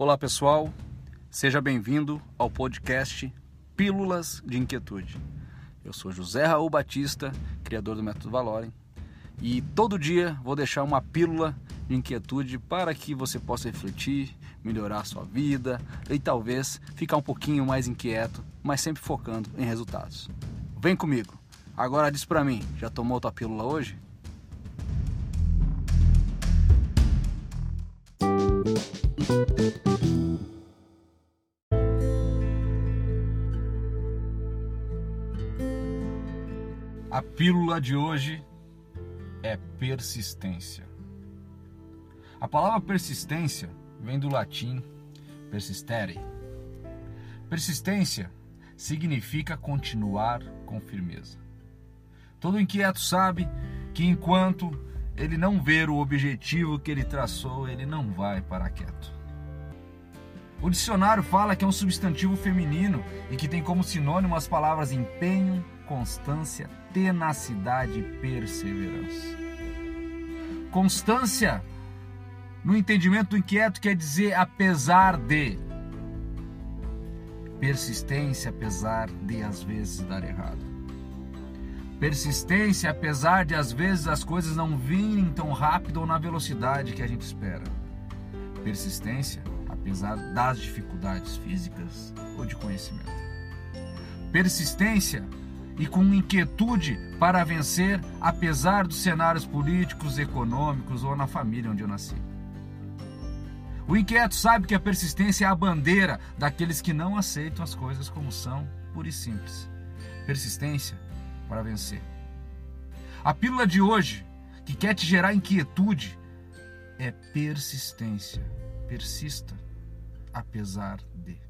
Olá pessoal, seja bem-vindo ao podcast Pílulas de Inquietude. Eu sou José Raul Batista, criador do Método Valorem, e todo dia vou deixar uma pílula de inquietude para que você possa refletir, melhorar sua vida e talvez ficar um pouquinho mais inquieto, mas sempre focando em resultados. Vem comigo. Agora diz para mim, já tomou tua pílula hoje? A pílula de hoje é persistência. A palavra persistência vem do latim persistere. Persistência significa continuar com firmeza. Todo inquieto sabe que enquanto ele não ver o objetivo que ele traçou, ele não vai parar quieto. O dicionário fala que é um substantivo feminino e que tem como sinônimo as palavras empenho, constância, tenacidade e perseverança. Constância, no entendimento inquieto, quer dizer apesar de. Persistência, apesar de às vezes dar errado. Persistência, apesar de às vezes as coisas não virem tão rápido ou na velocidade que a gente espera. Persistência, apesar das dificuldades físicas ou de conhecimento. Persistência e com inquietude para vencer, apesar dos cenários políticos, econômicos ou na família onde eu nasci. O inquieto sabe que a persistência é a bandeira daqueles que não aceitam as coisas como são, pura e simples. Persistência para vencer. A pílula de hoje, que quer te gerar inquietude, é persistência. Persista, apesar de.